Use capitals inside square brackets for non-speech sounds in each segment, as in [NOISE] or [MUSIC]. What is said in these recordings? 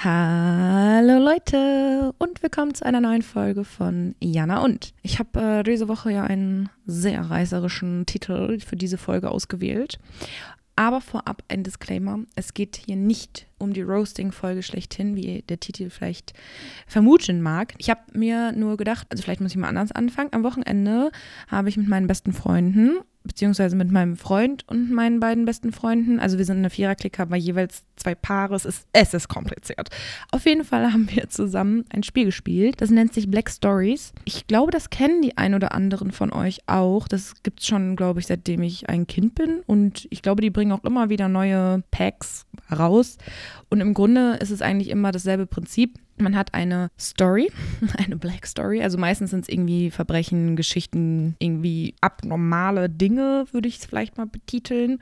Hallo Leute und willkommen zu einer neuen Folge von Jana und. Ich habe äh, diese Woche ja einen sehr reißerischen Titel für diese Folge ausgewählt. Aber vorab ein Disclaimer. Es geht hier nicht um die Roasting-Folge schlechthin, wie der Titel vielleicht vermuten mag. Ich habe mir nur gedacht, also vielleicht muss ich mal anders anfangen. Am Wochenende habe ich mit meinen besten Freunden beziehungsweise mit meinem Freund und meinen beiden besten Freunden. Also wir sind eine Viererklicke, aber jeweils zwei Paare. Es ist, es ist kompliziert. Auf jeden Fall haben wir zusammen ein Spiel gespielt. Das nennt sich Black Stories. Ich glaube, das kennen die ein oder anderen von euch auch. Das gibt es schon, glaube ich, seitdem ich ein Kind bin. Und ich glaube, die bringen auch immer wieder neue Packs raus. Und im Grunde ist es eigentlich immer dasselbe Prinzip. Man hat eine Story, [LAUGHS] eine Black Story. Also meistens sind es irgendwie Verbrechen, Geschichten, irgendwie abnormale Dinge, würde ich es vielleicht mal betiteln.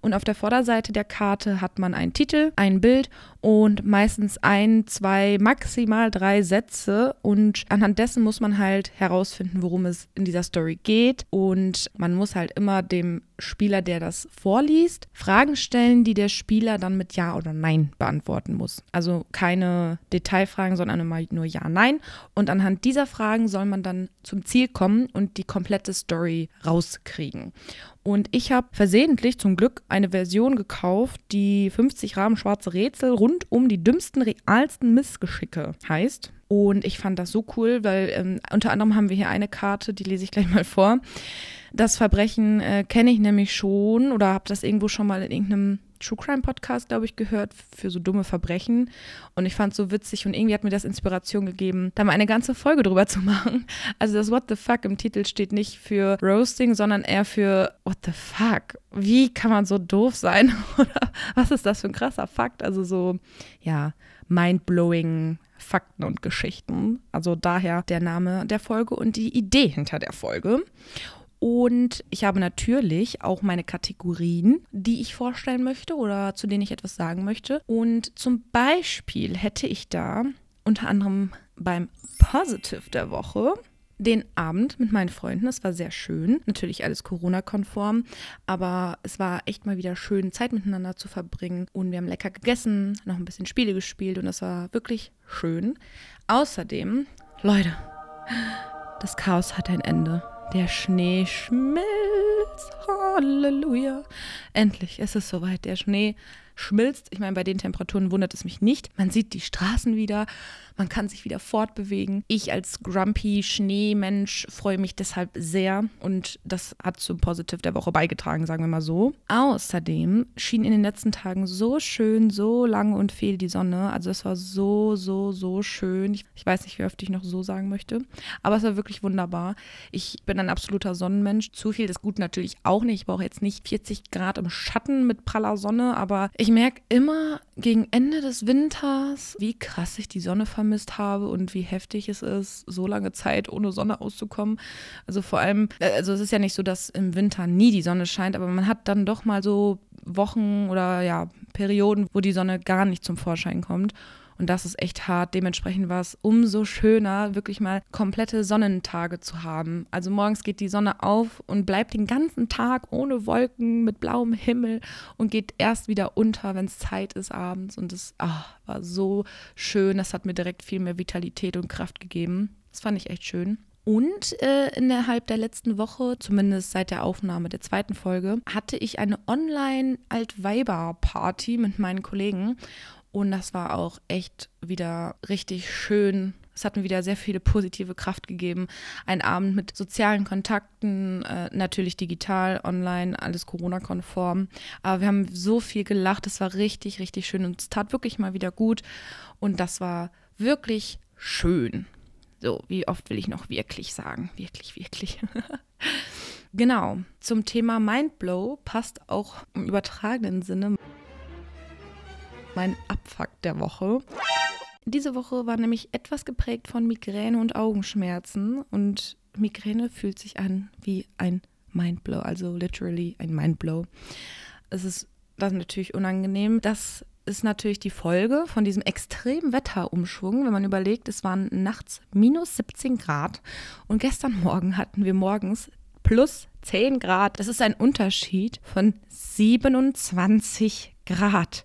Und auf der Vorderseite der Karte hat man einen Titel, ein Bild und meistens ein, zwei, maximal drei Sätze. Und anhand dessen muss man halt herausfinden, worum es in dieser Story geht. Und man muss halt immer dem Spieler, der das vorliest, Fragen stellen, die der Spieler dann mit Ja oder Nein beantworten muss. Also keine Detailfragen, sondern immer nur Ja, Nein. Und anhand dieser Fragen soll man dann zum Ziel kommen und die komplette Story rauskriegen. Und ich habe versehentlich zum Glück eine Version gekauft, die 50 Rahmen schwarze Rätsel rund um die dümmsten, realsten Missgeschicke heißt. Und ich fand das so cool, weil ähm, unter anderem haben wir hier eine Karte, die lese ich gleich mal vor. Das Verbrechen äh, kenne ich nämlich schon oder habe das irgendwo schon mal in irgendeinem True Crime Podcast, glaube ich, gehört für so dumme Verbrechen. Und ich fand es so witzig und irgendwie hat mir das Inspiration gegeben, da mal eine ganze Folge drüber zu [LAUGHS] machen. Also das What the fuck im Titel steht nicht für Roasting, sondern eher für What the fuck? Wie kann man so doof sein? [LAUGHS] Oder was ist das für ein krasser Fakt? Also so, ja, mind-blowing Fakten und Geschichten. Also daher der Name der Folge und die Idee hinter der Folge. Und ich habe natürlich auch meine Kategorien, die ich vorstellen möchte oder zu denen ich etwas sagen möchte. Und zum Beispiel hätte ich da unter anderem beim Positive der Woche den Abend mit meinen Freunden. Es war sehr schön. Natürlich alles Corona-konform, aber es war echt mal wieder schön, Zeit miteinander zu verbringen. Und wir haben lecker gegessen, noch ein bisschen Spiele gespielt und es war wirklich schön. Außerdem, Leute, das Chaos hat ein Ende. Der Schnee schmilzt. Halleluja. Endlich ist es soweit. Der Schnee schmilzt. Ich meine, bei den Temperaturen wundert es mich nicht. Man sieht die Straßen wieder, man kann sich wieder fortbewegen. Ich als grumpy Schneemensch freue mich deshalb sehr und das hat zum Positive der Woche beigetragen, sagen wir mal so. Außerdem schien in den letzten Tagen so schön, so lang und viel die Sonne. Also es war so, so, so schön. Ich, ich weiß nicht, wie oft ich noch so sagen möchte, aber es war wirklich wunderbar. Ich bin ein absoluter Sonnenmensch. Zu viel ist gut natürlich auch nicht. Ich brauche jetzt nicht 40 Grad im Schatten mit praller Sonne, aber ich merke immer gegen Ende des Winters, wie krass ich die Sonne vermisst habe und wie heftig es ist, so lange Zeit ohne Sonne auszukommen. Also vor allem, äh, also es ist ja nicht so, dass im Winter nie die Sonne scheint, aber man hat dann doch mal so Wochen oder ja, Perioden, wo die Sonne gar nicht zum Vorschein kommt. Und das ist echt hart. Dementsprechend war es umso schöner, wirklich mal komplette Sonnentage zu haben. Also morgens geht die Sonne auf und bleibt den ganzen Tag ohne Wolken, mit blauem Himmel und geht erst wieder unter, wenn es Zeit ist abends. Und das ach, war so schön. Das hat mir direkt viel mehr Vitalität und Kraft gegeben. Das fand ich echt schön. Und äh, innerhalb der letzten Woche, zumindest seit der Aufnahme der zweiten Folge, hatte ich eine Online-Altweiber-Party mit meinen Kollegen. Und das war auch echt wieder richtig schön. Es hat mir wieder sehr viele positive Kraft gegeben. Ein Abend mit sozialen Kontakten, äh, natürlich digital, online, alles Corona-konform. Aber wir haben so viel gelacht. Es war richtig, richtig schön und es tat wirklich mal wieder gut. Und das war wirklich schön. So, wie oft will ich noch wirklich sagen? Wirklich, wirklich. [LAUGHS] genau. Zum Thema Mindblow passt auch im übertragenen Sinne mein Abfuck der Woche. Diese Woche war nämlich etwas geprägt von Migräne und Augenschmerzen und Migräne fühlt sich an wie ein Mindblow, also literally ein Mindblow. Es ist ist natürlich unangenehm. Das ist natürlich die Folge von diesem extremen Wetterumschwung, wenn man überlegt, es waren nachts minus 17 Grad und gestern Morgen hatten wir morgens plus 10 Grad. Das ist ein Unterschied von 27 Grad.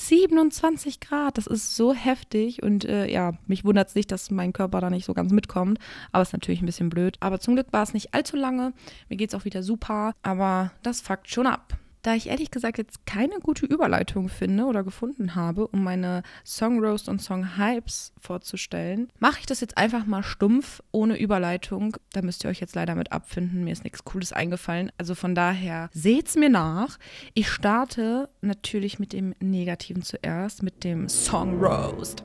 27 Grad, das ist so heftig und äh, ja, mich wundert es nicht, dass mein Körper da nicht so ganz mitkommt, aber ist natürlich ein bisschen blöd. Aber zum Glück war es nicht allzu lange, mir geht es auch wieder super, aber das fuckt schon ab. Da ich ehrlich gesagt jetzt keine gute Überleitung finde oder gefunden habe, um meine Song Roast und Song Hypes vorzustellen, mache ich das jetzt einfach mal stumpf, ohne Überleitung. Da müsst ihr euch jetzt leider mit abfinden. Mir ist nichts Cooles eingefallen. Also von daher seht's mir nach. Ich starte natürlich mit dem Negativen zuerst, mit dem Song Roast.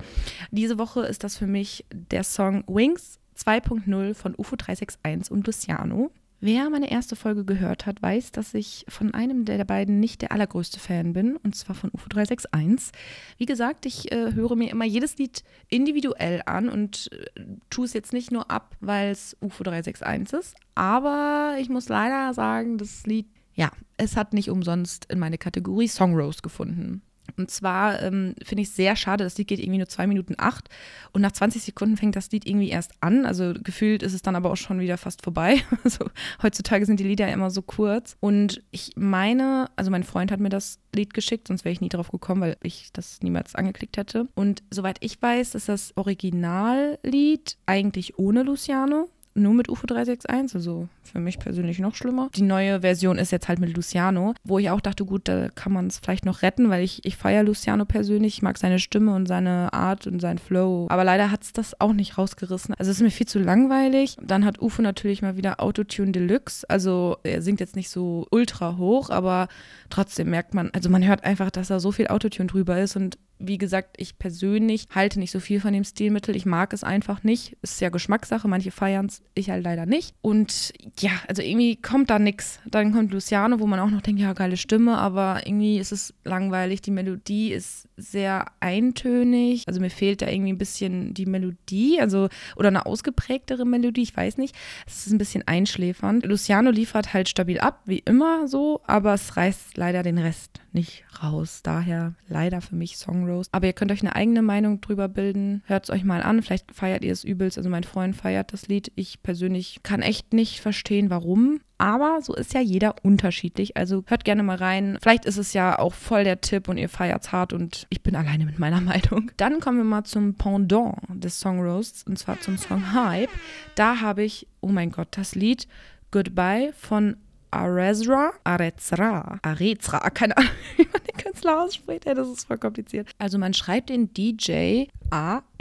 Diese Woche ist das für mich der Song Wings 2.0 von UFO 361 und Luciano. Wer meine erste Folge gehört hat, weiß, dass ich von einem der beiden nicht der allergrößte Fan bin, und zwar von UFO 361. Wie gesagt, ich äh, höre mir immer jedes Lied individuell an und äh, tue es jetzt nicht nur ab, weil es UFO 361 ist, aber ich muss leider sagen, das Lied, ja, es hat nicht umsonst in meine Kategorie Song Rose gefunden. Und zwar ähm, finde ich es sehr schade, das Lied geht irgendwie nur zwei Minuten acht und nach 20 Sekunden fängt das Lied irgendwie erst an. Also gefühlt ist es dann aber auch schon wieder fast vorbei. [LAUGHS] Also heutzutage sind die Lieder ja immer so kurz. Und ich meine, also mein Freund hat mir das Lied geschickt, sonst wäre ich nie drauf gekommen, weil ich das niemals angeklickt hätte. Und soweit ich weiß, ist das Originallied eigentlich ohne Luciano nur mit UFO 361, also für mich persönlich noch schlimmer. Die neue Version ist jetzt halt mit Luciano, wo ich auch dachte, gut, da kann man es vielleicht noch retten, weil ich, ich feiere Luciano persönlich. Ich mag seine Stimme und seine Art und seinen Flow. Aber leider hat es das auch nicht rausgerissen. Also es ist mir viel zu langweilig. Dann hat UFO natürlich mal wieder Autotune Deluxe. Also er singt jetzt nicht so ultra hoch, aber trotzdem merkt man, also man hört einfach, dass da so viel Autotune drüber ist und wie gesagt, ich persönlich halte nicht so viel von dem Stilmittel. Ich mag es einfach nicht. Ist ja Geschmackssache. Manche feiern es, ich halt leider nicht. Und ja, also irgendwie kommt da nichts. Dann kommt Luciano, wo man auch noch denkt, ja, geile Stimme, aber irgendwie ist es langweilig. Die Melodie ist sehr eintönig. Also mir fehlt da irgendwie ein bisschen die Melodie, also oder eine ausgeprägtere Melodie, ich weiß nicht. Es ist ein bisschen einschläfernd. Luciano liefert halt stabil ab, wie immer so, aber es reißt leider den Rest nicht raus. Daher leider für mich Song Rose. Aber ihr könnt euch eine eigene Meinung drüber bilden. Hört es euch mal an. Vielleicht feiert ihr es übelst. Also mein Freund feiert das Lied. Ich persönlich kann echt nicht verstehen, warum. Aber so ist ja jeder unterschiedlich. Also hört gerne mal rein. Vielleicht ist es ja auch voll der Tipp und ihr feiert es hart und ich bin alleine mit meiner [LAUGHS] Meinung. Dann kommen wir mal zum Pendant des Song Roasts und zwar zum Song Hype. Da habe ich, oh mein Gott, das Lied Goodbye von Arezra, Arezra, Arezra, keine Ahnung, [LAUGHS] wie man den Künstler ausspricht, das ist voll kompliziert. Also man schreibt den DJ A-R-E-Z-R-A,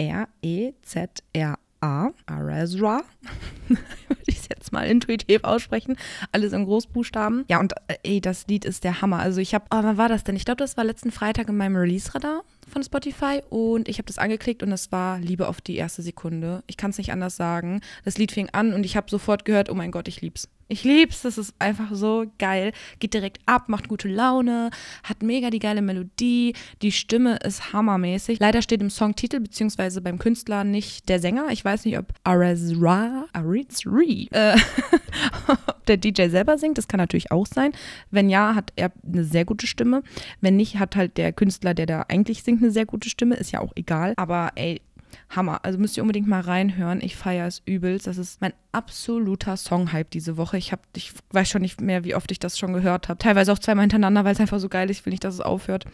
Arezra, [LAUGHS] würde ich es jetzt mal intuitiv aussprechen, alles in Großbuchstaben. Ja, und äh, ey, das Lied ist der Hammer. Also ich habe, oh, wann war das denn? Ich glaube, das war letzten Freitag in meinem Release-Radar von Spotify und ich habe das angeklickt und es war Liebe auf die erste Sekunde. Ich kann es nicht anders sagen. Das Lied fing an und ich habe sofort gehört, oh mein Gott, ich lieb's. Ich lieb's, das ist einfach so geil. Geht direkt ab, macht gute Laune, hat mega die geile Melodie, die Stimme ist hammermäßig. Leider steht im Songtitel beziehungsweise beim Künstler nicht der Sänger. Ich weiß nicht, ob Arazra, Arizri, äh, [LAUGHS] ob der DJ selber singt. Das kann natürlich auch sein. Wenn ja, hat er eine sehr gute Stimme. Wenn nicht, hat halt der Künstler, der da eigentlich singt, eine sehr gute Stimme. Ist ja auch egal. Aber ey, Hammer. Also müsst ihr unbedingt mal reinhören. Ich feiere es übelst. Das ist mein absoluter Songhype diese Woche. Ich, hab, ich weiß schon nicht mehr, wie oft ich das schon gehört habe. Teilweise auch zweimal hintereinander, weil es einfach so geil ist. Ich will nicht, dass es aufhört.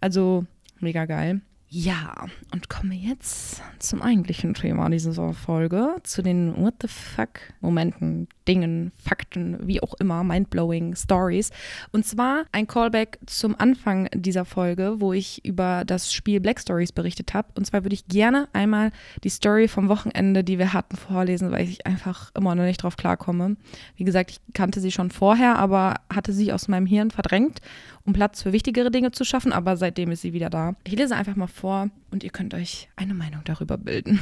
Also mega geil. Ja, und kommen wir jetzt zum eigentlichen Thema dieser Folge, zu den What the fuck Momenten, Dingen, Fakten, wie auch immer, mindblowing Stories. Und zwar ein Callback zum Anfang dieser Folge, wo ich über das Spiel Black Stories berichtet habe. Und zwar würde ich gerne einmal die Story vom Wochenende, die wir hatten, vorlesen, weil ich einfach immer noch nicht drauf klarkomme. Wie gesagt, ich kannte sie schon vorher, aber hatte sie aus meinem Hirn verdrängt, um Platz für wichtigere Dinge zu schaffen. Aber seitdem ist sie wieder da. Ich lese einfach mal vor und ihr könnt euch eine Meinung darüber bilden.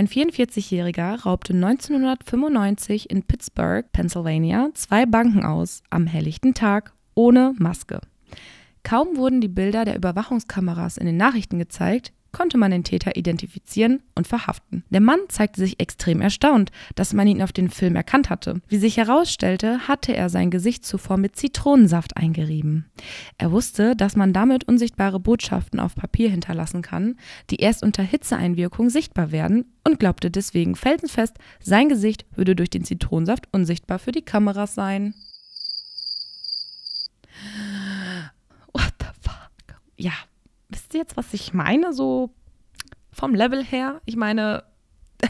Ein 44-Jähriger raubte 1995 in Pittsburgh, Pennsylvania, zwei Banken aus, am helllichten Tag, ohne Maske. Kaum wurden die Bilder der Überwachungskameras in den Nachrichten gezeigt, konnte man den Täter identifizieren und verhaften. Der Mann zeigte sich extrem erstaunt, dass man ihn auf den Film erkannt hatte. Wie sich herausstellte, hatte er sein Gesicht zuvor mit Zitronensaft eingerieben. Er wusste, dass man damit unsichtbare Botschaften auf Papier hinterlassen kann, die erst unter Hitzeeinwirkung sichtbar werden und glaubte deswegen felsenfest, sein Gesicht würde durch den Zitronensaft unsichtbar für die Kameras sein. ja, wisst ihr jetzt, was ich meine? So vom Level her. Ich meine, [LAUGHS]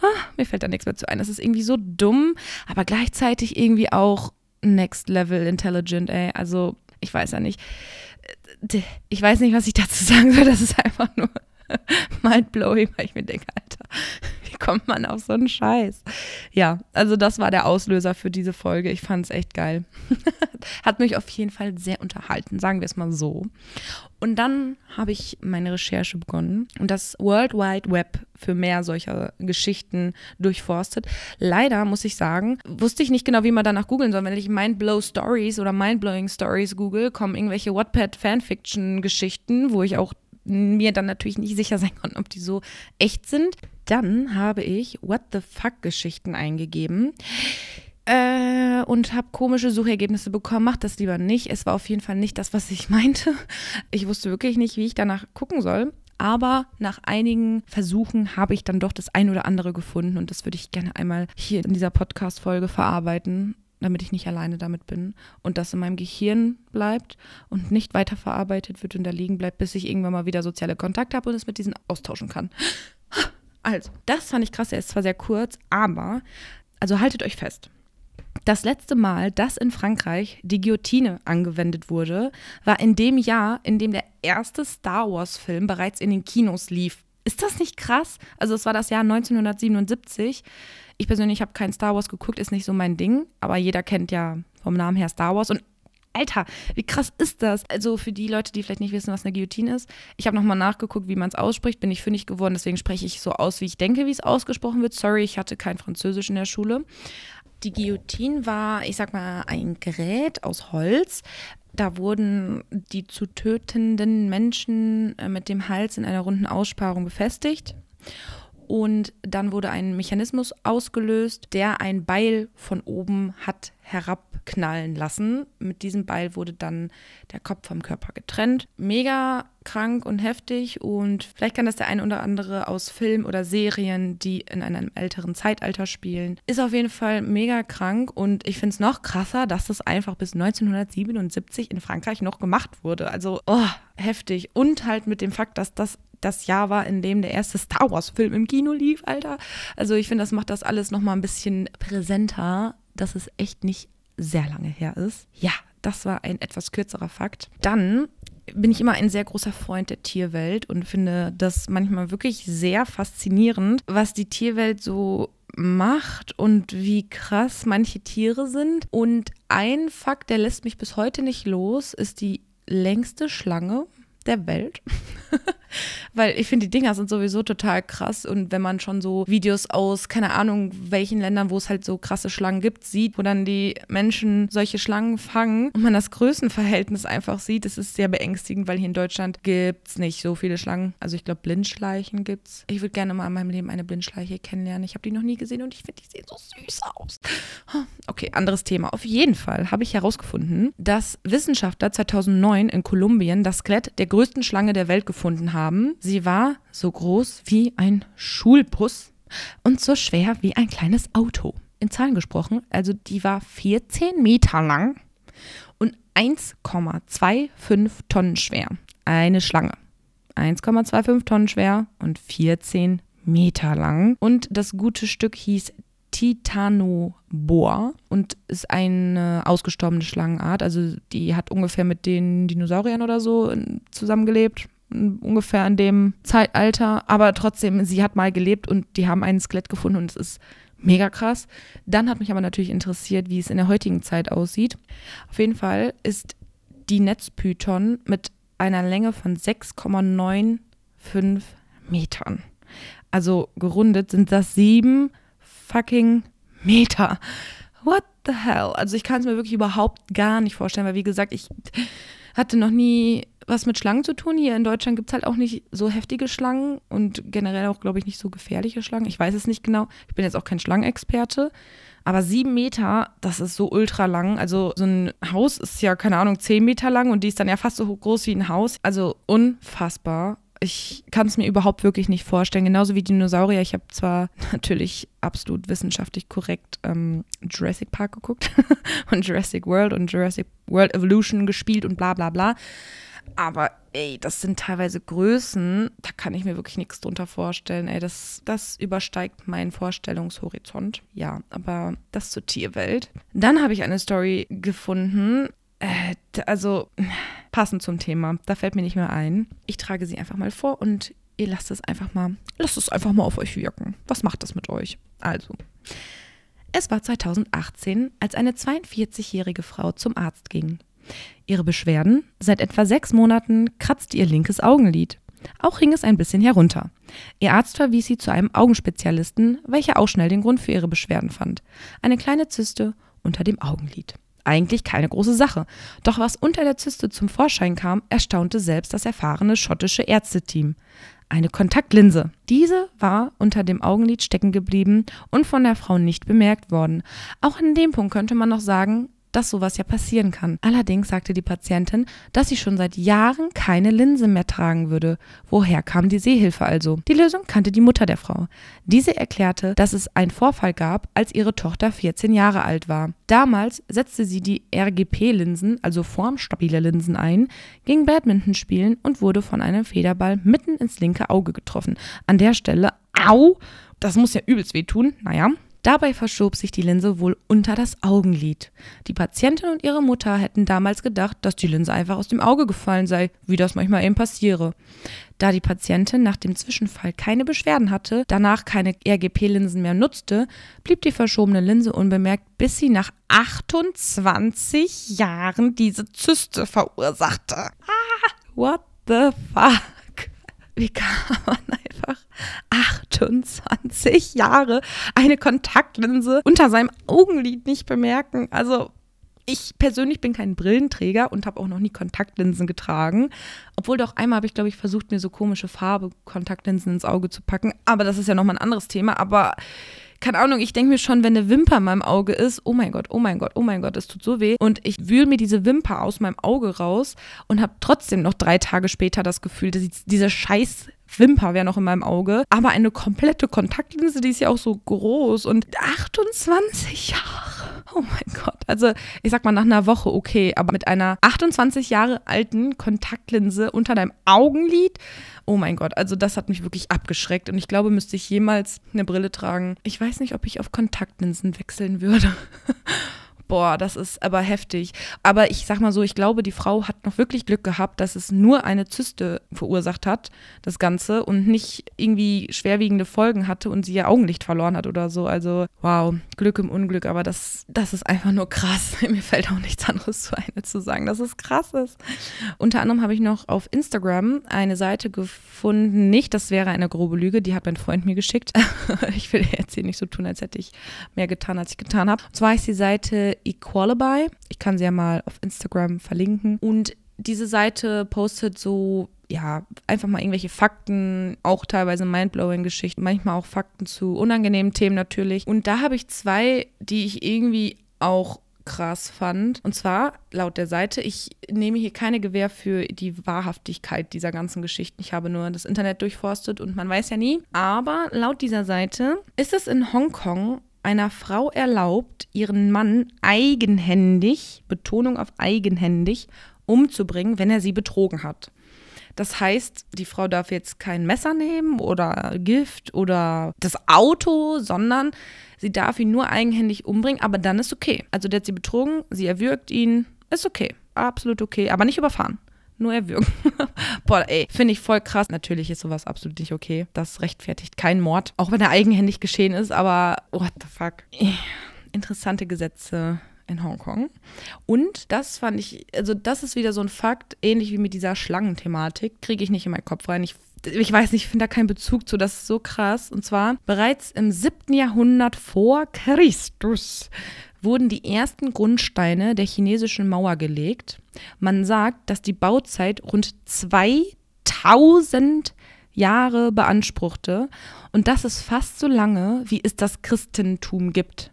ah, mir fällt da nichts mehr zu ein. Das ist irgendwie so dumm, aber gleichzeitig irgendwie auch next level intelligent, ey. Also, ich weiß ja nicht. Ich weiß nicht, was ich dazu sagen soll. Das ist einfach nur [LAUGHS] mindblowing, weil ich mir denke, Alter, wie [LAUGHS] kommt man auf so einen Scheiß? Ja, also das war der Auslöser für diese Folge. Ich fand es echt geil. [LAUGHS] Hat mich auf jeden Fall sehr unterhalten, sagen wir es mal so. Und dann habe ich meine Recherche begonnen und das World Wide Web für mehr solcher Geschichten durchforstet. Leider muss ich sagen, wusste ich nicht genau, wie man danach googeln soll. Wenn ich Mindblow Stories oder Mindblowing Stories google, kommen irgendwelche Wattpad Fanfiction Geschichten, wo ich auch mir dann natürlich nicht sicher sein konnten, ob die so echt sind. Dann habe ich What the fuck Geschichten eingegeben äh, und habe komische Suchergebnisse bekommen. Macht das lieber nicht. Es war auf jeden Fall nicht das, was ich meinte. Ich wusste wirklich nicht, wie ich danach gucken soll. Aber nach einigen Versuchen habe ich dann doch das ein oder andere gefunden und das würde ich gerne einmal hier in dieser Podcast-Folge verarbeiten damit ich nicht alleine damit bin und das in meinem Gehirn bleibt und nicht weiterverarbeitet wird und da liegen bleibt, bis ich irgendwann mal wieder soziale Kontakte habe und es mit diesen austauschen kann. Also, das fand ich krass. Er ist zwar sehr kurz, aber, also haltet euch fest. Das letzte Mal, dass in Frankreich die Guillotine angewendet wurde, war in dem Jahr, in dem der erste Star Wars-Film bereits in den Kinos lief. Ist das nicht krass? Also es war das Jahr 1977. Ich persönlich habe kein Star Wars geguckt, ist nicht so mein Ding, aber jeder kennt ja vom Namen her Star Wars und Alter, wie krass ist das? Also für die Leute, die vielleicht nicht wissen, was eine Guillotine ist, ich habe nochmal nachgeguckt, wie man es ausspricht, bin ich fündig geworden, deswegen spreche ich so aus, wie ich denke, wie es ausgesprochen wird. Sorry, ich hatte kein Französisch in der Schule. Die Guillotine war, ich sag mal, ein Gerät aus Holz. Da wurden die zu tötenden Menschen äh, mit dem Hals in einer runden Aussparung befestigt. Und dann wurde ein Mechanismus ausgelöst, der ein Beil von oben hat herabknallen lassen. Mit diesem Beil wurde dann der Kopf vom Körper getrennt. Mega krank und heftig und vielleicht kann das der eine oder andere aus Film oder Serien, die in einem älteren Zeitalter spielen. Ist auf jeden Fall mega krank und ich finde es noch krasser, dass das einfach bis 1977 in Frankreich noch gemacht wurde. Also, oh, heftig. Und halt mit dem Fakt, dass das das Jahr war, in dem der erste Star Wars-Film im Kino lief, Alter. Also ich finde, das macht das alles nochmal ein bisschen präsenter, dass es echt nicht sehr lange her ist. Ja, das war ein etwas kürzerer Fakt. Dann bin ich immer ein sehr großer Freund der Tierwelt und finde das manchmal wirklich sehr faszinierend, was die Tierwelt so macht und wie krass manche Tiere sind. Und ein Fakt, der lässt mich bis heute nicht los, ist die längste Schlange der Welt. [LAUGHS] Weil ich finde, die Dinger sind sowieso total krass. Und wenn man schon so Videos aus, keine Ahnung, welchen Ländern, wo es halt so krasse Schlangen gibt, sieht, wo dann die Menschen solche Schlangen fangen und man das Größenverhältnis einfach sieht, das ist sehr beängstigend, weil hier in Deutschland gibt es nicht so viele Schlangen. Also ich glaube, Blindschleichen gibt es. Ich würde gerne mal in meinem Leben eine Blindschleiche kennenlernen. Ich habe die noch nie gesehen und ich finde, die sehen so süß aus. [LAUGHS] Okay, anderes Thema. Auf jeden Fall habe ich herausgefunden, dass Wissenschaftler 2009 in Kolumbien das Skelett der größten Schlange der Welt gefunden haben. Sie war so groß wie ein Schulbus und so schwer wie ein kleines Auto. In Zahlen gesprochen, also die war 14 Meter lang und 1,25 Tonnen schwer. Eine Schlange. 1,25 Tonnen schwer und 14 Meter lang. Und das gute Stück hieß Titanoboa und ist eine ausgestorbene Schlangenart. Also die hat ungefähr mit den Dinosauriern oder so zusammengelebt ungefähr in dem Zeitalter, aber trotzdem, sie hat mal gelebt und die haben ein Skelett gefunden und es ist mega krass. Dann hat mich aber natürlich interessiert, wie es in der heutigen Zeit aussieht. Auf jeden Fall ist die Netzpython mit einer Länge von 6,95 Metern. Also gerundet sind das sieben fucking Meter. What the hell? Also ich kann es mir wirklich überhaupt gar nicht vorstellen, weil wie gesagt, ich hatte noch nie was mit Schlangen zu tun. Hier in Deutschland gibt es halt auch nicht so heftige Schlangen und generell auch, glaube ich, nicht so gefährliche Schlangen. Ich weiß es nicht genau. Ich bin jetzt auch kein Schlangenexperte. Aber sieben Meter, das ist so ultra lang. Also so ein Haus ist ja, keine Ahnung, zehn Meter lang und die ist dann ja fast so groß wie ein Haus. Also unfassbar ich kann es mir überhaupt wirklich nicht vorstellen. Genauso wie Dinosaurier. Ich habe zwar [LAUGHS] natürlich absolut wissenschaftlich korrekt ähm, Jurassic Park geguckt [LAUGHS] und Jurassic World und Jurassic World Evolution gespielt und bla bla bla. Aber ey, das sind teilweise Größen, da kann ich mir wirklich nichts drunter vorstellen. Ey, das, das übersteigt meinen Vorstellungshorizont. Ja, aber das zur Tierwelt. Dann habe ich eine Story gefunden. Äh, also passend zum Thema. Da fällt mir nicht mehr ein. Ich trage sie einfach mal vor und ihr lasst es einfach mal, lasst es einfach mal auf euch wirken. Was macht das mit euch? Also. Es war 2018, als eine 42-jährige Frau zum Arzt ging. Ihre Beschwerden? Seit etwa sechs Monaten kratzte ihr linkes Augenlid. Auch hing es ein bisschen herunter. Ihr Arzt verwies sie zu einem Augenspezialisten, welcher auch schnell den Grund für ihre Beschwerden fand. Eine kleine Zyste unter dem Augenlid. Eigentlich keine große Sache. Doch was unter der Zyste zum Vorschein kam, erstaunte selbst das erfahrene schottische Ärzteteam eine Kontaktlinse. Diese war unter dem Augenlid stecken geblieben und von der Frau nicht bemerkt worden. Auch an dem Punkt könnte man noch sagen, dass sowas ja passieren kann. Allerdings sagte die Patientin, dass sie schon seit Jahren keine Linse mehr tragen würde. Woher kam die Sehhilfe also? Die Lösung kannte die Mutter der Frau. Diese erklärte, dass es einen Vorfall gab, als ihre Tochter 14 Jahre alt war. Damals setzte sie die RGP-Linsen, also formstabile Linsen ein, ging Badminton spielen und wurde von einem Federball mitten ins linke Auge getroffen. An der Stelle, au, das muss ja übelst wehtun. Naja, Dabei verschob sich die Linse wohl unter das Augenlid. Die Patientin und ihre Mutter hätten damals gedacht, dass die Linse einfach aus dem Auge gefallen sei, wie das manchmal eben passiere. Da die Patientin nach dem Zwischenfall keine Beschwerden hatte, danach keine RGP-Linsen mehr nutzte, blieb die verschobene Linse unbemerkt, bis sie nach 28 Jahren diese Zyste verursachte. Ah, what the fuck? Wie kann man [LAUGHS] einfach 28 Jahre eine Kontaktlinse unter seinem Augenlid nicht bemerken. Also ich persönlich bin kein Brillenträger und habe auch noch nie Kontaktlinsen getragen. Obwohl doch einmal habe ich, glaube ich, versucht, mir so komische Farbe Kontaktlinsen ins Auge zu packen. Aber das ist ja nochmal ein anderes Thema. Aber keine Ahnung, ich denke mir schon, wenn eine Wimper in meinem Auge ist, oh mein Gott, oh mein Gott, oh mein Gott, es tut so weh. Und ich wühle mir diese Wimper aus meinem Auge raus und habe trotzdem noch drei Tage später das Gefühl, dass diese scheiß Wimper wäre noch in meinem Auge. Aber eine komplette Kontaktlinse, die ist ja auch so groß und 28 Jahre. Oh mein Gott. Also ich sag mal nach einer Woche okay, aber mit einer 28 Jahre alten Kontaktlinse unter deinem Augenlid, oh mein Gott, also das hat mich wirklich abgeschreckt und ich glaube, müsste ich jemals eine Brille tragen. Ich weiß nicht, ob ich auf Kontaktlinsen wechseln würde. [LAUGHS] Boah, das ist aber heftig. Aber ich sag mal so, ich glaube, die Frau hat noch wirklich Glück gehabt, dass es nur eine Zyste verursacht hat, das Ganze, und nicht irgendwie schwerwiegende Folgen hatte und sie ihr Augenlicht verloren hat oder so. Also, wow, Glück im Unglück, aber das, das ist einfach nur krass. [LAUGHS] Mir fällt auch nichts anderes zu eine zu sagen, dass es krass ist. Unter anderem habe ich noch auf Instagram eine Seite gefunden, nicht, das wäre eine grobe Lüge, die hat mein Freund mir geschickt. [LAUGHS] ich will jetzt hier nicht so tun, als hätte ich mehr getan, als ich getan habe. Und zwar ist die Seite Equalify. Ich kann sie ja mal auf Instagram verlinken. Und diese Seite postet so ja, einfach mal irgendwelche Fakten, auch teilweise mindblowing Geschichten, manchmal auch Fakten zu unangenehmen Themen natürlich. Und da habe ich zwei, die ich irgendwie auch krass fand. Und zwar laut der Seite, ich nehme hier keine Gewähr für die Wahrhaftigkeit dieser ganzen Geschichten. Ich habe nur das Internet durchforstet und man weiß ja nie. Aber laut dieser Seite ist es in Hongkong einer Frau erlaubt, ihren Mann eigenhändig, Betonung auf eigenhändig, umzubringen, wenn er sie betrogen hat. Das heißt, die Frau darf jetzt kein Messer nehmen oder Gift oder das Auto, sondern sie darf ihn nur eigenhändig umbringen, aber dann ist okay. Also der hat sie betrogen, sie erwürgt ihn, ist okay, absolut okay, aber nicht überfahren nur erwürgen. [LAUGHS] Boah, ey, finde ich voll krass. Natürlich ist sowas absolut nicht okay. Das rechtfertigt keinen Mord, auch wenn er eigenhändig geschehen ist, aber what the fuck. Interessante Gesetze in Hongkong. Und das fand ich, also das ist wieder so ein Fakt, ähnlich wie mit dieser Schlangenthematik, kriege ich nicht in meinen Kopf rein. Ich, ich weiß nicht, ich finde da keinen Bezug zu, das ist so krass. Und zwar bereits im 7. Jahrhundert vor Christus wurden die ersten Grundsteine der chinesischen Mauer gelegt. Man sagt, dass die Bauzeit rund 2000 Jahre beanspruchte und das ist fast so lange, wie es das Christentum gibt.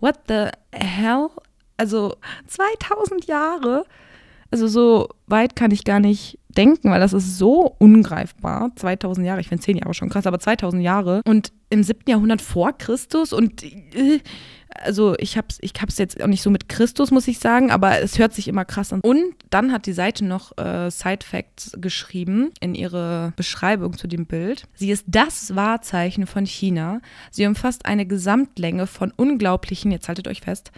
What the hell? Also 2000 Jahre Also so weit kann ich gar nicht denken, weil das ist so ungreifbar. 2000 Jahre, ich finde 10 Jahre schon krass, aber 2000 Jahre. Und im 7. Jahrhundert vor Christus und äh, also ich habe es ich hab's jetzt auch nicht so mit Christus, muss ich sagen, aber es hört sich immer krass an. Und dann hat die Seite noch äh, Side Facts geschrieben in ihre Beschreibung zu dem Bild. Sie ist das Wahrzeichen von China. Sie umfasst eine Gesamtlänge von unglaublichen, jetzt haltet euch fest,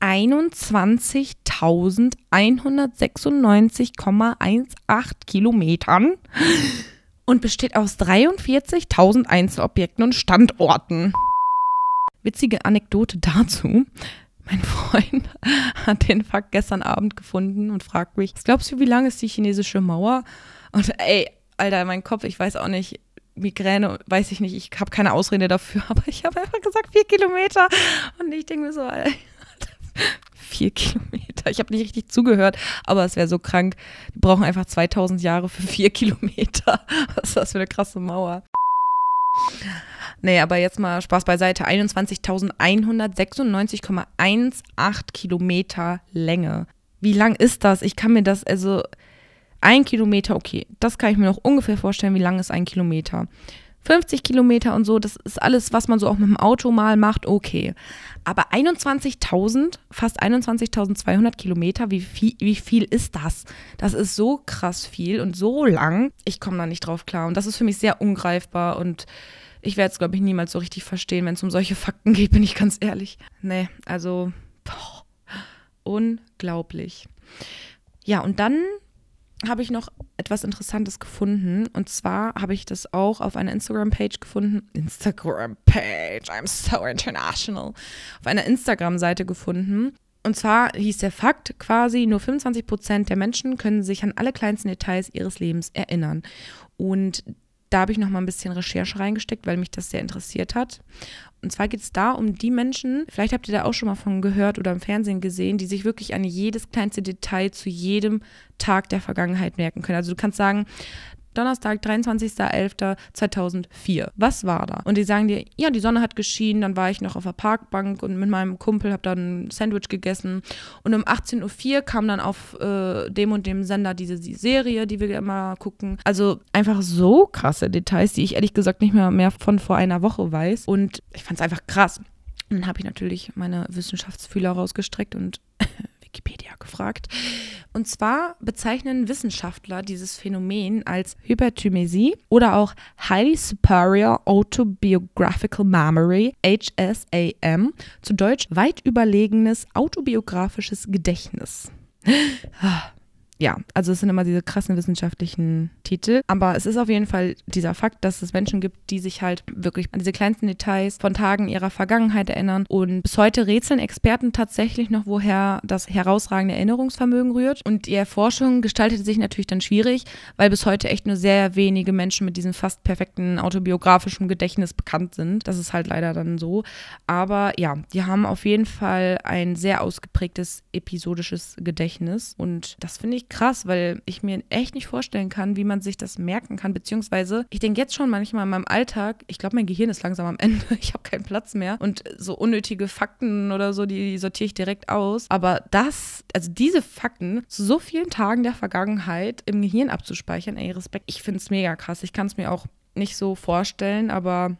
21.196,18 Kilometern und besteht aus 43.000 Einzelobjekten und Standorten. Witzige Anekdote dazu. Mein [LAUGHS] Freund hat den Fakt gestern Abend gefunden und fragt mich, was glaubst du, wie lang ist die chinesische Mauer? Und ey, Alter, mein Kopf, ich weiß auch nicht, Migräne, weiß ich nicht, ich habe keine Ausrede dafür, [LAUGHS] aber ich habe einfach gesagt, vier Kilometer. Und ich denke mir so, Alter, [LAUGHS] vier Kilometer. Ich habe nicht richtig zugehört, aber es wäre so krank. Die brauchen einfach 2000 Jahre für vier [LAUGHS] Kilometer. Was ist das für eine krasse Mauer? Nee, aber jetzt mal Spaß beiseite. 21.196,18 Kilometer Länge. Wie lang ist das? Ich kann mir das, also ein Kilometer, okay, das kann ich mir noch ungefähr vorstellen, wie lang ist ein Kilometer. 50 Kilometer und so, das ist alles, was man so auch mit dem Auto mal macht, okay. Aber 21.000, fast 21.200 Kilometer, wie viel, wie viel ist das? Das ist so krass viel und so lang. Ich komme da nicht drauf klar. Und das ist für mich sehr ungreifbar und ich werde es, glaube ich, niemals so richtig verstehen, wenn es um solche Fakten geht, bin ich ganz ehrlich. Nee, also boah, unglaublich. Ja, und dann habe ich noch etwas Interessantes gefunden. Und zwar habe ich das auch auf einer Instagram-Page gefunden. Instagram-Page, I'm so international. Auf einer Instagram-Seite gefunden. Und zwar hieß der Fakt quasi, nur 25 Prozent der Menschen können sich an alle kleinsten Details ihres Lebens erinnern. Und da habe ich noch mal ein bisschen Recherche reingesteckt, weil mich das sehr interessiert hat. Und zwar geht es da um die Menschen, vielleicht habt ihr da auch schon mal von gehört oder im Fernsehen gesehen, die sich wirklich an jedes kleinste Detail zu jedem Tag der Vergangenheit merken können. Also du kannst sagen, Donnerstag, 23.11.2004. Was war da? Und die sagen dir, ja, die Sonne hat geschienen, dann war ich noch auf der Parkbank und mit meinem Kumpel habe dann ein Sandwich gegessen. Und um 18.04 Uhr kam dann auf äh, dem und dem Sender diese die Serie, die wir immer gucken. Also einfach so krasse Details, die ich ehrlich gesagt nicht mehr, mehr von vor einer Woche weiß. Und ich fand es einfach krass. Dann habe ich natürlich meine Wissenschaftsfühler rausgestreckt und Wikipedia gefragt. Und zwar bezeichnen Wissenschaftler dieses Phänomen als Hyperthymesie oder auch Highly Superior Autobiographical Memory, HSAM, zu Deutsch weit überlegenes autobiografisches Gedächtnis. Ja, also es sind immer diese krassen wissenschaftlichen Titel. Aber es ist auf jeden Fall dieser Fakt, dass es Menschen gibt, die sich halt wirklich an diese kleinsten Details von Tagen ihrer Vergangenheit erinnern. Und bis heute rätseln Experten tatsächlich noch, woher das herausragende Erinnerungsvermögen rührt. Und die Erforschung gestaltete sich natürlich dann schwierig, weil bis heute echt nur sehr wenige Menschen mit diesem fast perfekten autobiografischen Gedächtnis bekannt sind. Das ist halt leider dann so. Aber ja, die haben auf jeden Fall ein sehr ausgeprägtes episodisches Gedächtnis. Und das finde ich krass, weil ich mir echt nicht vorstellen kann, wie man sich das merken kann. Beziehungsweise, ich denke jetzt schon manchmal in meinem Alltag, ich glaube, mein Gehirn ist langsam am Ende. [LAUGHS] Ich habe keinen Platz mehr. Und so unnötige Fakten oder so, die sortiere ich direkt aus. Aber das, also diese Fakten zu so vielen Tagen der Vergangenheit im Gehirn abzuspeichern, ey, Respekt. Ich finde es mega krass. Ich kann es mir auch nicht so vorstellen, aber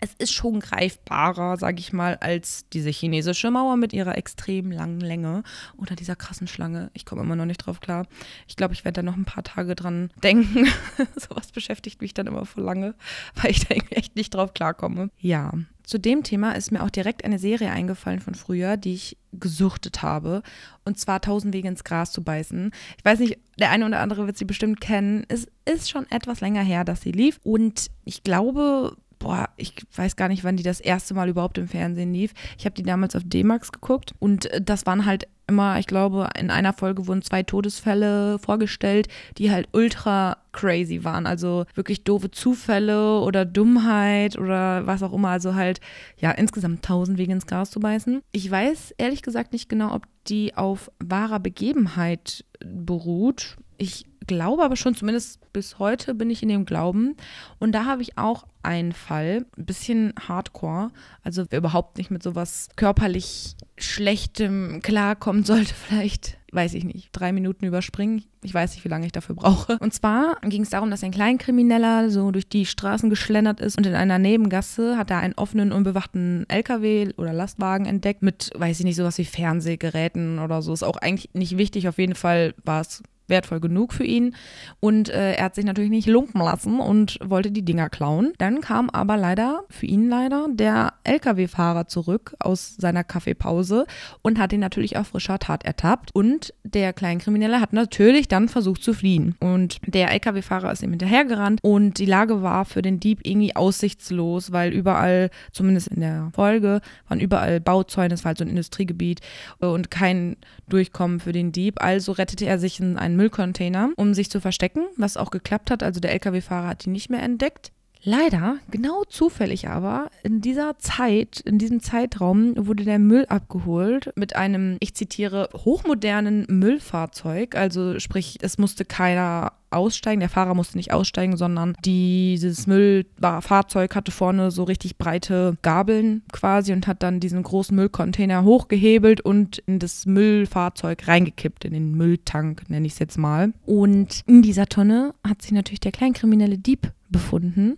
es ist schon greifbarer, sage ich mal, als diese chinesische Mauer mit ihrer extrem langen Länge oder dieser krassen Schlange. Ich komme immer noch nicht drauf klar. Ich glaube, ich werde da noch ein paar Tage dran denken. [LAUGHS] Sowas beschäftigt mich dann immer vor lange, weil ich da irgendwie echt nicht drauf klarkomme. Ja, zu dem Thema ist mir auch direkt eine Serie eingefallen von früher, die ich gesuchtet habe. Und zwar Tausend Wege ins Gras zu beißen. Ich weiß nicht, der eine oder andere wird sie bestimmt kennen. Es ist schon etwas länger her, dass sie lief. Und ich glaube, boah, ich weiß gar nicht, wann die das erste Mal überhaupt im Fernsehen lief. Ich habe die damals auf D-Max geguckt und äh, das waren halt immer, ich glaube, in einer Folge wurden zwei Todesfälle vorgestellt, die halt ultra crazy waren. Also wirklich doofe Zufälle oder Dummheit oder was auch immer. Also halt, ja, insgesamt tausend Wege ins Gras zu beißen. Ich weiß ehrlich gesagt nicht genau, ob die auf wahrer Begebenheit beruht. Ich glaube aber schon, zumindest bis heute bin ich in dem Glauben. Und da habe ich auch einen Fall, ein bisschen hardcore. Also wer überhaupt nicht mit sowas körperlich Schlechtem klarkommen sollte, [LAUGHS] vielleicht, weiß ich nicht, drei Minuten überspringen. Ich weiß nicht, wie lange ich dafür brauche. Und zwar ging es darum, dass ein Kleinkrimineller so durch die Straßen geschlendert ist und in einer Nebengasse hat er einen offenen, unbewachten LKW oder Lastwagen entdeckt mit, weiß ich nicht, sowas wie Fernsehgeräten oder so. Ist auch eigentlich nicht wichtig. Auf jeden Fall war es wertvoll genug für ihn. Und äh, er hat sich natürlich nicht lumpen lassen und wollte die Dinger klauen. Dann kam aber leider, für ihn leider, der Lkw-Fahrer zurück aus seiner Kaffeepause und hat ihn natürlich auf frischer Tat ertappt. Und der Kleinkriminelle hat natürlich dann versucht zu fliehen. Und der Lkw-Fahrer ist ihm hinterhergerannt und die Lage war für den Dieb irgendwie aussichtslos, weil überall, zumindest in der Folge, waren überall Bauzäune, es war halt so ein Industriegebiet äh, und kein Durchkommen für den Dieb. Also rettete er sich in einen Müllcontainer, um sich zu verstecken, was auch geklappt hat. Also der Lkw-Fahrer hat ihn nicht mehr entdeckt. Leider, genau zufällig aber, in dieser Zeit, in diesem Zeitraum wurde der Müll abgeholt mit einem, ich zitiere, hochmodernen Müllfahrzeug. Also sprich, es musste keiner aussteigen. Der Fahrer musste nicht aussteigen, sondern dieses Müllfahrzeug hatte vorne so richtig breite Gabeln quasi und hat dann diesen großen Müllcontainer hochgehebelt und in das Müllfahrzeug reingekippt, in den Mülltank, nenne ich es jetzt mal. Und in dieser Tonne hat sich natürlich der kleinkriminelle Dieb befunden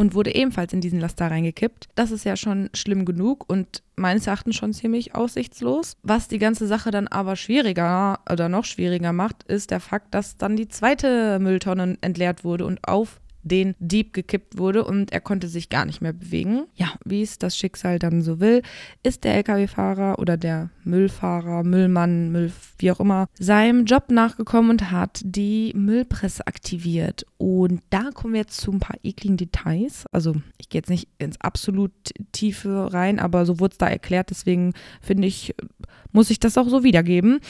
und wurde ebenfalls in diesen Laster reingekippt. Das ist ja schon schlimm genug und meines Erachtens schon ziemlich aussichtslos. Was die ganze Sache dann aber schwieriger oder noch schwieriger macht, ist der Fakt, dass dann die zweite Mülltonne entleert wurde und auf den Dieb gekippt wurde und er konnte sich gar nicht mehr bewegen. Ja, wie es das Schicksal dann so will, ist der Lkw-Fahrer oder der Müllfahrer, Müllmann, Müll, wie auch immer, seinem Job nachgekommen und hat die Müllpresse aktiviert. Und da kommen wir jetzt zu ein paar ekligen Details. Also ich gehe jetzt nicht ins absolut Tiefe rein, aber so wurde es da erklärt. Deswegen finde ich, muss ich das auch so wiedergeben.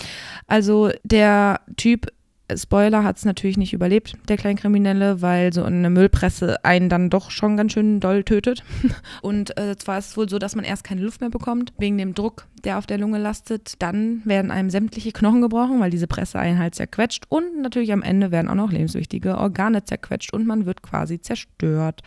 Also der Typ Spoiler hat es natürlich nicht überlebt, der Kleinkriminelle, weil so eine Müllpresse einen dann doch schon ganz schön doll tötet. [LAUGHS] Und äh, zwar ist es wohl so, dass man erst keine Luft mehr bekommt, wegen dem Druck, der auf der Lunge lastet. Dann werden einem sämtliche Knochen gebrochen, weil diese Presse einen halt zerquetscht. Und natürlich am Ende werden auch noch lebenswichtige Organe zerquetscht und man wird quasi zerstört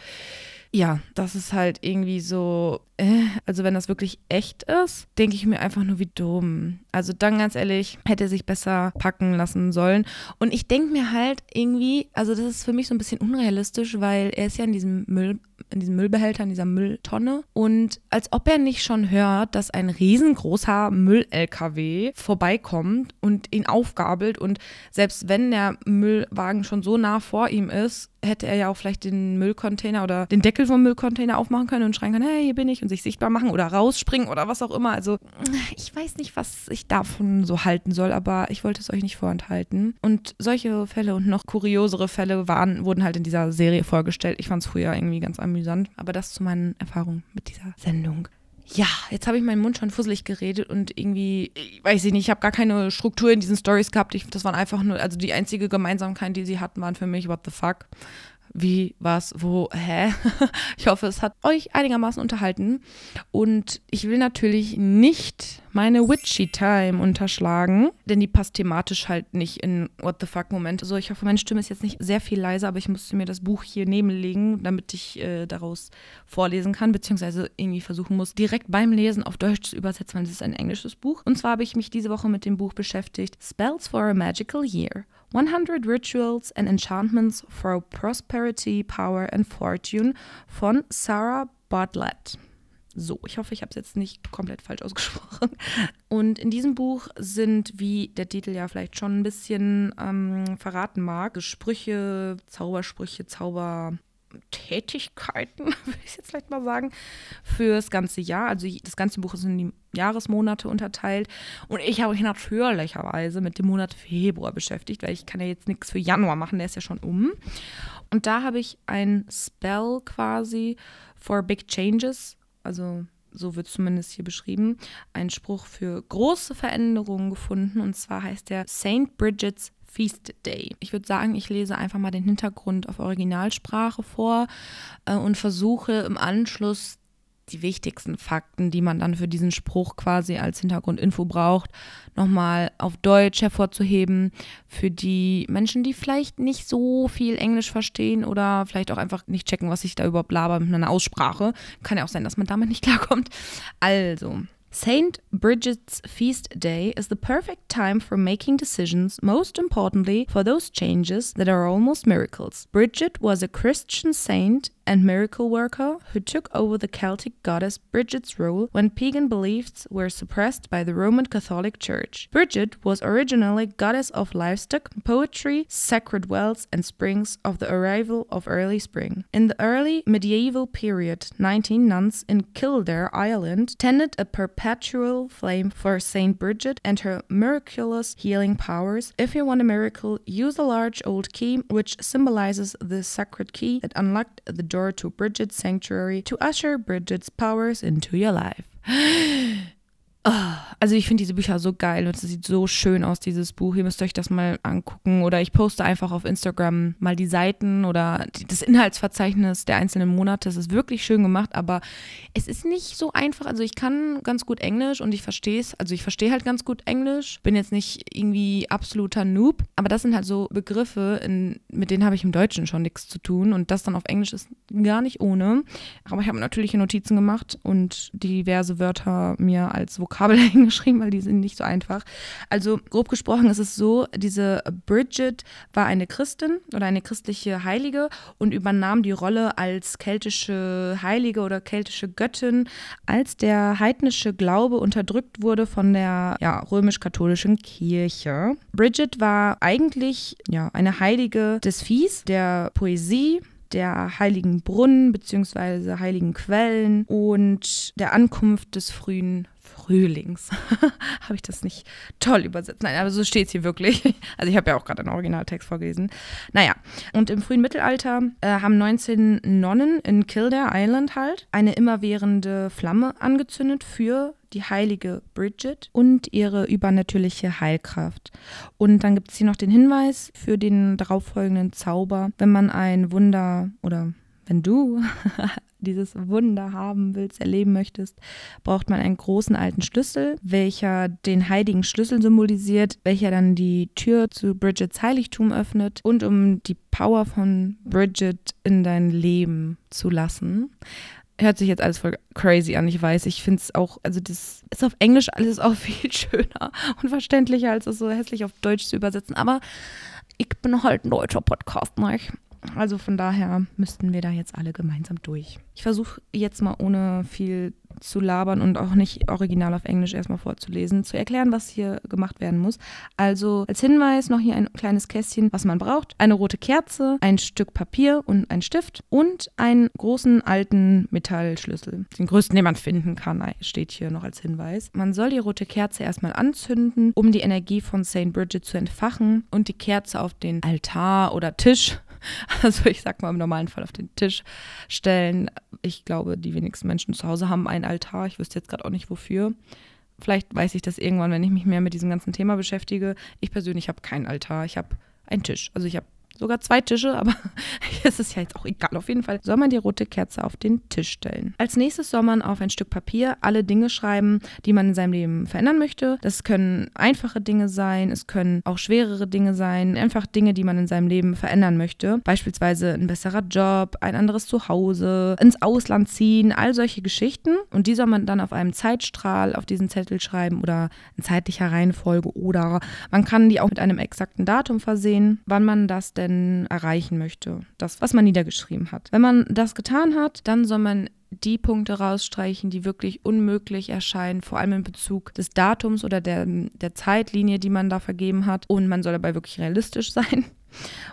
ja, das ist halt irgendwie so, äh, also wenn das wirklich echt ist, denke ich mir einfach nur wie dumm. Also dann ganz ehrlich, hätte er sich besser packen lassen sollen. Und ich denke mir halt irgendwie, also das ist für mich so ein bisschen unrealistisch, weil er ist ja in diesem Müll, in diesem Müllbehälter, in dieser Mülltonne. Und als ob er nicht schon hört, dass ein riesengroßer Müll-LKW vorbeikommt und ihn aufgabelt. Und selbst wenn der Müllwagen schon so nah vor ihm ist, hätte er ja auch vielleicht den Müllcontainer oder den Deckel vom Müllcontainer aufmachen können und schreien können, hey, hier bin ich und sich sichtbar machen oder rausspringen oder was auch immer. Also ich weiß nicht, was ich davon so halten soll, aber ich wollte es euch nicht vorenthalten. Und solche Fälle und noch kuriosere Fälle waren, wurden halt in dieser Serie vorgestellt. Ich fand es früher irgendwie ganz amüsant. Aber das zu meinen Erfahrungen mit dieser Sendung. Ja, jetzt habe ich meinen Mund schon fusselig geredet und irgendwie, ich weiß ich nicht, ich habe gar keine Struktur in diesen Stories gehabt. Ich, das waren einfach nur, also die einzige Gemeinsamkeit, die sie hatten, waren für mich, what the fuck wie, was, wo, hä. [LAUGHS] Ich hoffe, es hat euch einigermaßen unterhalten. Und ich will natürlich nicht meine Witchy Time unterschlagen, denn die passt thematisch halt nicht in What the fuck Momente. Also ich hoffe, meine Stimme ist jetzt nicht sehr viel leiser, aber ich musste mir das Buch hier nebenlegen, damit ich äh, daraus vorlesen kann, beziehungsweise irgendwie versuchen muss, direkt beim Lesen auf Deutsch zu übersetzen, weil es ist ein englisches Buch. Und zwar habe ich mich diese Woche mit dem Buch beschäftigt, Spells for a Magical Year. 100 Rituals and Enchantments for Prosperity, Power and Fortune von Sarah Bartlett. So, ich hoffe, ich habe es jetzt nicht komplett falsch ausgesprochen. Und in diesem Buch sind, wie der Titel ja vielleicht schon ein bisschen ähm, verraten mag, Sprüche, Zaubersprüche, Zauber, Tätigkeiten, [LAUGHS] würde ich jetzt vielleicht mal sagen, fürs ganze Jahr. Also das ganze Buch ist in die Jahresmonate unterteilt. Und ich habe mich natürlicherweise mit dem Monat Februar beschäftigt, weil ich kann ja jetzt nichts für Januar machen, der ist ja schon um. Und da habe ich ein Spell quasi for Big Changes, also so wird es zumindest hier beschrieben, einen Spruch für große Veränderungen gefunden. Und zwar heißt der St. Bridget's Feast Day. Ich würde sagen, ich lese einfach mal den Hintergrund auf Originalsprache vor äh, und versuche im Anschluss die wichtigsten Fakten, die man dann für diesen Spruch quasi als Hintergrundinfo braucht, nochmal auf Deutsch hervorzuheben. Für die Menschen, die vielleicht nicht so viel Englisch verstehen oder vielleicht auch einfach nicht checken, was ich da überhaupt laber mit einer Aussprache. Kann ja auch sein, dass man damit nicht klarkommt. Also, St. Bridget's Feast Day is the perfect time for making decisions, most importantly for those changes that are almost miracles. Bridget was a Christian saint and miracle worker who took over the Celtic goddess Bridget's role when pagan beliefs were suppressed by the Roman Catholic Church. Bridget was originally goddess of livestock, poetry, sacred wells, and springs of the arrival of early spring. In the early medieval period, 19 nuns in Kildare, Ireland, tended a perpetual flame for Saint Bridget and her miraculous healing powers. If you want a miracle, use a large old key, which symbolizes the sacred key that unlocked the door to Bridget's sanctuary to usher Bridget's powers into your life. [GASPS] [GASPS] [GASPS] Ah, also ich finde diese Bücher so geil und es sieht so schön aus, dieses Buch. Ihr müsst euch das mal angucken oder ich poste einfach auf Instagram mal die Seiten oder das Inhaltsverzeichnis der einzelnen Monate. Es ist wirklich schön gemacht, aber es ist nicht so einfach. Also ich kann ganz gut Englisch und ich verstehe es. Also ich verstehe halt ganz gut Englisch. Bin jetzt nicht irgendwie absoluter Noob, aber das sind halt so Begriffe, in, mit denen habe ich im Deutschen schon nichts zu tun und das dann auf Englisch ist gar nicht ohne. Aber ich habe natürliche Notizen gemacht und diverse Wörter mir als Vokabel Vokabel [LAUGHS] hingeschrieben, weil die sind nicht so einfach. Also grob gesprochen ist es so, diese Bridget war eine Christin oder eine christliche Heilige und übernahm die Rolle als keltische Heilige oder keltische Göttin, als der heidnische Glaube unterdrückt wurde von der ja, römisch-katholischen Kirche. Bridget war eigentlich ja, eine Heilige des Viehs, der Poesie, der heiligen Brunnen bzw. heiligen Quellen und der Ankunft des frühen Frühlings. [LAUGHS] habe ich das nicht toll übersetzt? Nein, aber so steht es hier wirklich. [LAUGHS] Also ich habe ja auch gerade einen Originaltext vorgelesen. Naja, und im frühen Mittelalter äh, haben 19 Nonnen in Kildare Island halt eine immerwährende Flamme angezündet für die heilige Bridget und ihre übernatürliche Heilkraft. Und dann gibt es hier noch den Hinweis für den darauffolgenden Zauber, wenn man ein Wunder oder wenn du [LAUGHS] dieses Wunder haben willst, erleben möchtest, braucht man einen großen alten Schlüssel, welcher den heiligen Schlüssel symbolisiert, welcher dann die Tür zu Bridgets Heiligtum öffnet und um die Power von Bridget in dein Leben zu lassen. Hört sich jetzt alles voll crazy an, ich weiß. Ich finde es auch, also das ist auf Englisch alles auch [LAUGHS] viel schöner und verständlicher, als es so hässlich auf Deutsch zu übersetzen. Aber ich bin halt ein deutscher Podcast, ne? Also von daher müssten wir da jetzt alle gemeinsam durch. Ich versuche jetzt mal ohne viel zu labern und auch nicht original auf Englisch erstmal vorzulesen, zu erklären, was hier gemacht werden muss. Also als Hinweis noch hier ein kleines Kästchen, was man braucht. Eine rote Kerze, ein Stück Papier und ein Stift und einen großen alten Metallschlüssel. Den größten, den man finden kann, steht hier noch als Hinweis. Man soll die rote Kerze erstmal anzünden, um die Energie von St. Bridget zu entfachen und die Kerze auf den Altar oder Tisch [LAUGHS] also ich sag mal im normalen Fall auf den Tisch stellen. Ich glaube, die wenigsten Menschen zu Hause haben einen Altar. Ich wüsste jetzt gerade auch nicht wofür. Vielleicht weiß ich das irgendwann, wenn ich mich mehr mit diesem ganzen Thema beschäftige. Ich persönlich habe keinen Altar. Ich habe einen Tisch. Also ich habe sogar zwei Tische, aber [LAUGHS] es ist ja jetzt auch egal. Auf jeden Fall soll man die rote Kerze auf den Tisch stellen. Als nächstes soll man auf ein Stück Papier alle Dinge schreiben, die man in seinem Leben verändern möchte. Das können einfache Dinge sein, es können auch schwerere Dinge sein, einfach Dinge, die man in seinem Leben verändern möchte. Beispielsweise ein besserer Job, ein anderes Zuhause, ins Ausland ziehen, all solche Geschichten. Und die soll man dann auf einem Zeitstrahl auf diesen Zettel schreiben oder in zeitlicher Reihenfolge oder man kann die auch mit einem exakten Datum versehen, wann man das denn denn erreichen möchte. Das, was man niedergeschrieben hat. Wenn man das getan hat, dann soll man die Punkte rausstreichen, die wirklich unmöglich erscheinen, vor allem in Bezug des Datums oder der, der Zeitlinie, die man da vergeben hat. Und man soll dabei wirklich realistisch [LAUGHS] sein.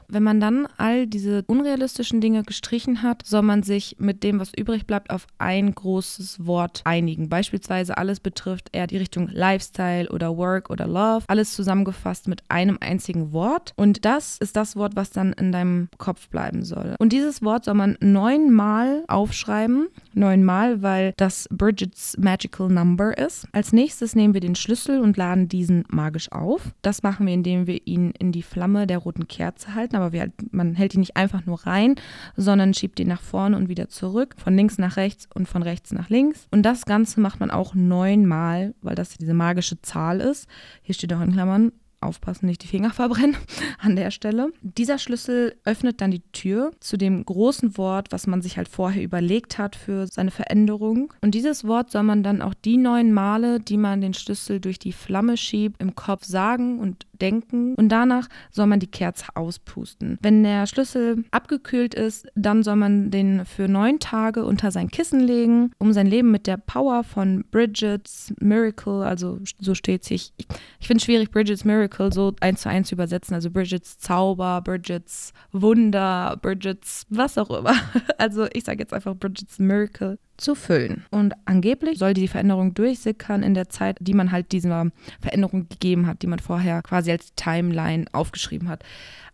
Wenn man dann all diese unrealistischen Dinge gestrichen hat, soll man sich mit dem, was übrig bleibt, auf ein großes Wort einigen. Beispielsweise alles betrifft eher die Richtung Lifestyle oder Work oder Love. Alles zusammengefasst mit einem einzigen Wort. Und das ist das Wort, was dann in deinem Kopf bleiben soll. Und dieses Wort soll man neunmal aufschreiben. Neunmal, weil das Bridget's Magical Number ist. Als nächstes nehmen wir den Schlüssel und laden diesen magisch auf. Das machen wir, indem wir ihn in die Flamme der roten Kerze Kerze halten, aber wir, man hält die nicht einfach nur rein, sondern schiebt die nach vorne und wieder zurück, von links nach rechts und von rechts nach links. Und das Ganze macht man auch neunmal, weil das diese magische Zahl ist. Hier steht auch in Klammern aufpassen, nicht die Finger verbrennen [LAUGHS] an der Stelle. Dieser Schlüssel öffnet dann die Tür zu dem großen Wort, was man sich halt vorher überlegt hat für seine Veränderung. Und dieses Wort soll man dann auch die neun Male, die man den Schlüssel durch die Flamme schiebt, im Kopf sagen und denken und danach soll man die Kerze auspusten. Wenn der Schlüssel abgekühlt ist, dann soll man den für neun Tage unter sein Kissen legen, um sein Leben mit der Power von Bridget's Miracle, also so steht sich, ich, ich finde es schwierig, Bridget's Miracle so eins zu eins zu übersetzen, also Bridget's Zauber, Bridget's Wunder, Bridget's was auch immer. [LAUGHS] Also ich sage jetzt einfach Bridget's Miracle zu füllen. Und angeblich soll die Veränderung durchsickern in der Zeit, die man halt dieser Veränderung gegeben hat, die man vorher quasi als Timeline aufgeschrieben hat.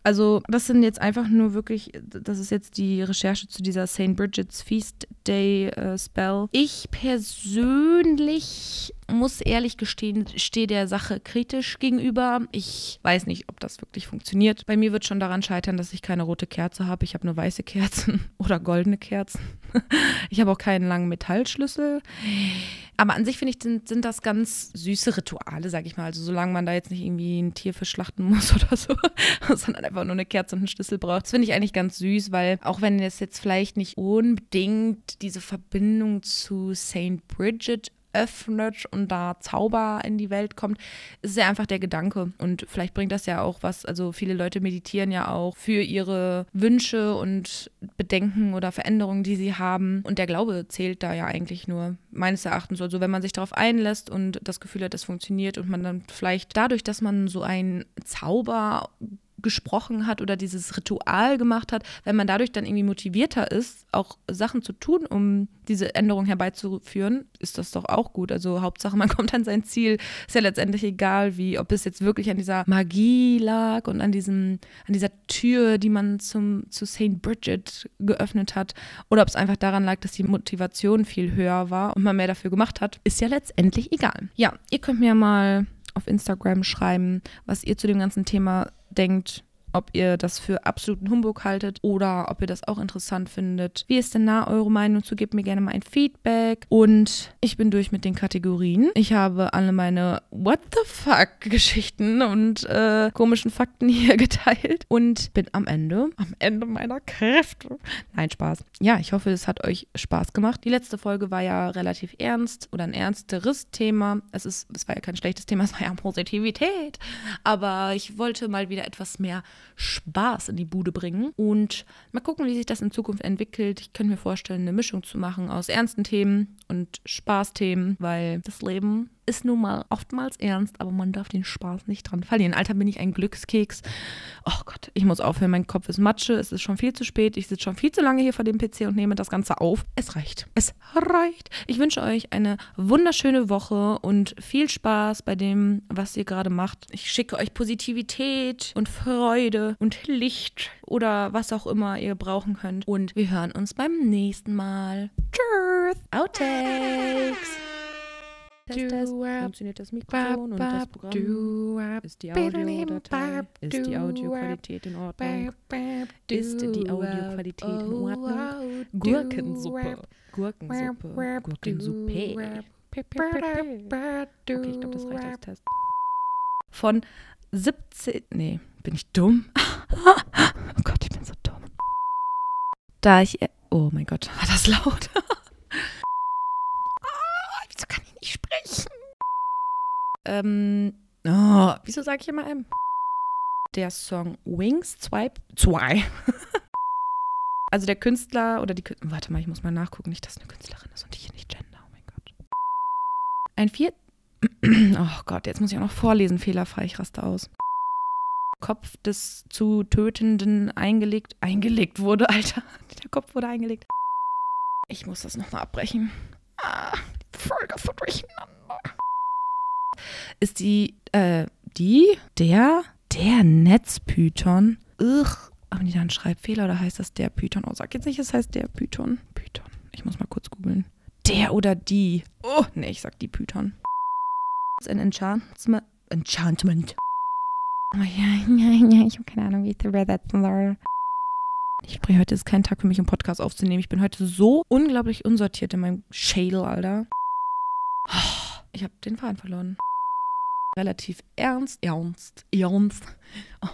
Also das sind jetzt einfach nur wirklich, das ist jetzt die Recherche zu dieser St. Bridget's Feast Day äh, Spell. Ich persönlich muss ehrlich gestehen, stehe der Sache kritisch gegenüber. Ich weiß nicht, ob das wirklich funktioniert. Bei mir wird schon daran scheitern, dass ich keine rote Kerze habe. Ich habe nur weiße Kerzen [LAUGHS] oder goldene Kerzen. [LAUGHS] ich habe auch keinen langen Metallschlüssel. Aber an sich finde ich, sind, sind, das ganz süße Rituale, sag ich mal. Also solange man da jetzt nicht irgendwie ein Tier verschlachten [LAUGHS] muss oder so, sondern einfach nur eine Kerze und einen Schlüssel braucht. Das finde ich eigentlich ganz süß, weil auch wenn es jetzt vielleicht nicht unbedingt diese Verbindung zu St. Bridget öffnet und da Zauber in die Welt kommt, ist ja einfach der Gedanke. Und vielleicht bringt das ja auch was. Also viele Leute meditieren ja auch für ihre Wünsche und Bedenken oder Veränderungen, die sie haben. Und der Glaube zählt da ja eigentlich nur, meines Erachtens. Also wenn man sich darauf einlässt und das Gefühl hat, es funktioniert und man dann vielleicht dadurch, dass man so einen Zauber gesprochen hat oder dieses Ritual gemacht hat, wenn man dadurch dann irgendwie motivierter ist, auch Sachen zu tun, um diese Änderung herbeizuführen, ist das doch auch gut. Also Hauptsache, man [LAUGHS] kommt an sein Ziel. Ist ja letztendlich egal, wie, ob es jetzt wirklich an dieser Magie lag und an diesem, an dieser Tür, die man zum, zu St. Bridget geöffnet hat, oder ob es einfach daran lag, dass die Motivation viel höher war und man mehr dafür gemacht hat, ist ja letztendlich egal. Ja, ihr könnt mir mal auf Instagram schreiben, was ihr zu dem ganzen Thema denkt, ob ihr das für absoluten Humbug haltet oder ob ihr das auch interessant findet. Wie ist denn da eure Meinung zu? Gebt mir gerne mal ein Feedback. Und ich bin durch mit den Kategorien. Ich habe alle meine What the fuck Geschichten und äh, komischen Fakten [LAUGHS] hier geteilt und bin am Ende, am Ende meiner Kräfte. Nein, Spaß. Ja, ich hoffe, es hat euch Spaß gemacht. Die letzte Folge war ja relativ ernst oder ein ernsteres Thema. Es ist, es war ja kein schlechtes Thema, es war ja Positivität. Aber ich wollte mal wieder etwas mehr Spaß in die Bude bringen. Und mal gucken, wie sich das in Zukunft entwickelt. Ich könnte mir vorstellen, eine Mischung zu machen aus ernsten Themen und Spaßthemen, weil das Leben ist nun mal oftmals ernst, aber man darf den Spaß nicht dran verlieren. Alter, bin ich ein Glückskeks. Oh Gott, ich muss aufhören, mein Kopf ist Matsche, es ist schon viel zu spät, ich sitze schon viel zu lange hier vor dem PC und nehme das Ganze auf. Es reicht. Es reicht. Ich wünsche euch eine wunderschöne Woche und viel Spaß bei dem, was ihr gerade macht. Ich schicke euch Positivität und Freude und Licht oder was auch immer ihr brauchen könnt. Und wir hören uns beim nächsten Mal. Tschüss. Outtakes. Test, Test. Funktioniert das Mikrofon und das Programm? Ist die Audiodatei? Ist die Audioqualität in Ordnung? Ist die Audioqualität in Ordnung? Gurkensuppe. Gurkensuppe. Gurkensuppe. Okay, ich glaube, das reicht als Test. Von 17. Nee, bin ich dumm? [LAUGHS] Oh Gott, ich bin so dumm. Da ich. Oh mein Gott, war das laut? [LAUGHS] Ähm, oh, wieso sage ich immer M? Der Song Wings 2. [LAUGHS] also der Künstler oder die. Warte mal, ich muss mal nachgucken, nicht, dass eine Künstlerin ist und ich hier nicht gender. Oh mein Gott. Ein vier. [CLEARS THROAT] Oh Gott, jetzt muss ich auch noch vorlesen, fehlerfrei, ich raste aus. Kopf des zu Tötenden eingelegt, eingelegt wurde, [LAUGHS] Alter. Der Kopf wurde eingelegt. Ich muss das nochmal abbrechen. Ah, Folge so durcheinander ist die, äh, die, der, der Netzpython. Ugh. Haben die da einen Schreibfehler oder heißt das der Python? Oh, sag jetzt nicht, es heißt der Python. Python. Ich muss mal kurz googeln. Der oder die. Oh, nee, ich sag die Python. Ein Enchantment. Enchantment. Oh ja, [LAUGHS] ja, ja, ich habe keine Ahnung, wie ich that learn. Ich spreche heute ist kein Tag für mich, einen Podcast aufzunehmen. Ich bin heute so unglaublich unsortiert in meinem Schädel, Alter. Oh. Ich habe den Faden verloren. Relativ ernst, ernst, ernst. Oh.